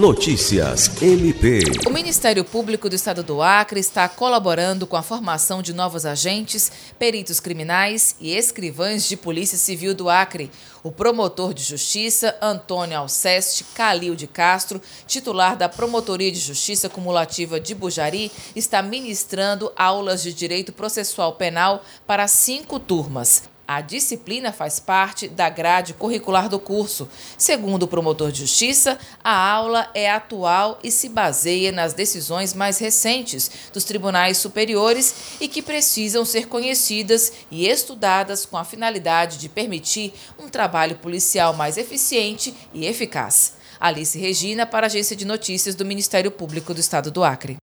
Notícias MP. O Ministério Público do Estado do Acre está colaborando com a formação de novos agentes, peritos criminais e escrivães de Polícia Civil do Acre. O promotor de Justiça, Antônio Alceste Calil de Castro, titular da Promotoria de Justiça Cumulativa de Bujari, está ministrando aulas de Direito Processual Penal para cinco turmas. A disciplina faz parte da grade curricular do curso. Segundo o promotor de justiça, a aula é atual e se baseia nas decisões mais recentes dos tribunais superiores e que precisam ser conhecidas e estudadas com a finalidade de permitir um trabalho policial mais eficiente e eficaz. Alice Regina, para a Agência de Notícias do Ministério Público do Estado do Acre.